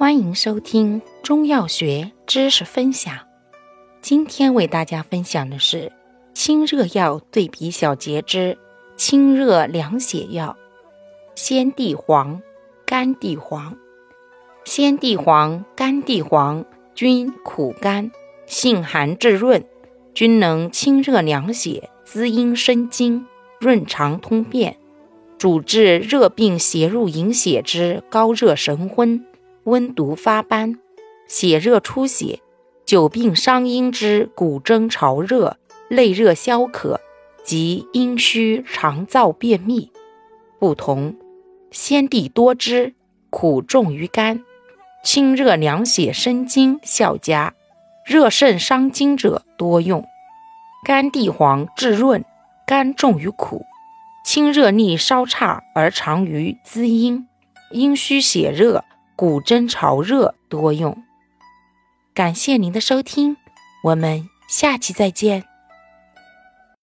欢迎收听中药学知识分享。今天为大家分享的是清热药对比小节之清热凉血药——先地黄、甘地黄。先地黄、甘地黄均苦甘，性寒质润，均能清热凉血、滋阴生津、润肠通便，主治热病邪入营血之高热神昏。温毒发斑、血热出血、久病伤阴之骨蒸潮热、内热消渴及阴虚肠燥便秘。不同，先地多汁，苦重于甘，清热凉血生津效佳，热肾伤津者多用。甘地黄质润，甘重于苦，清热力稍差而长于滋阴，阴虚血热。古筝潮热多用。感谢您的收听，我们下期再见。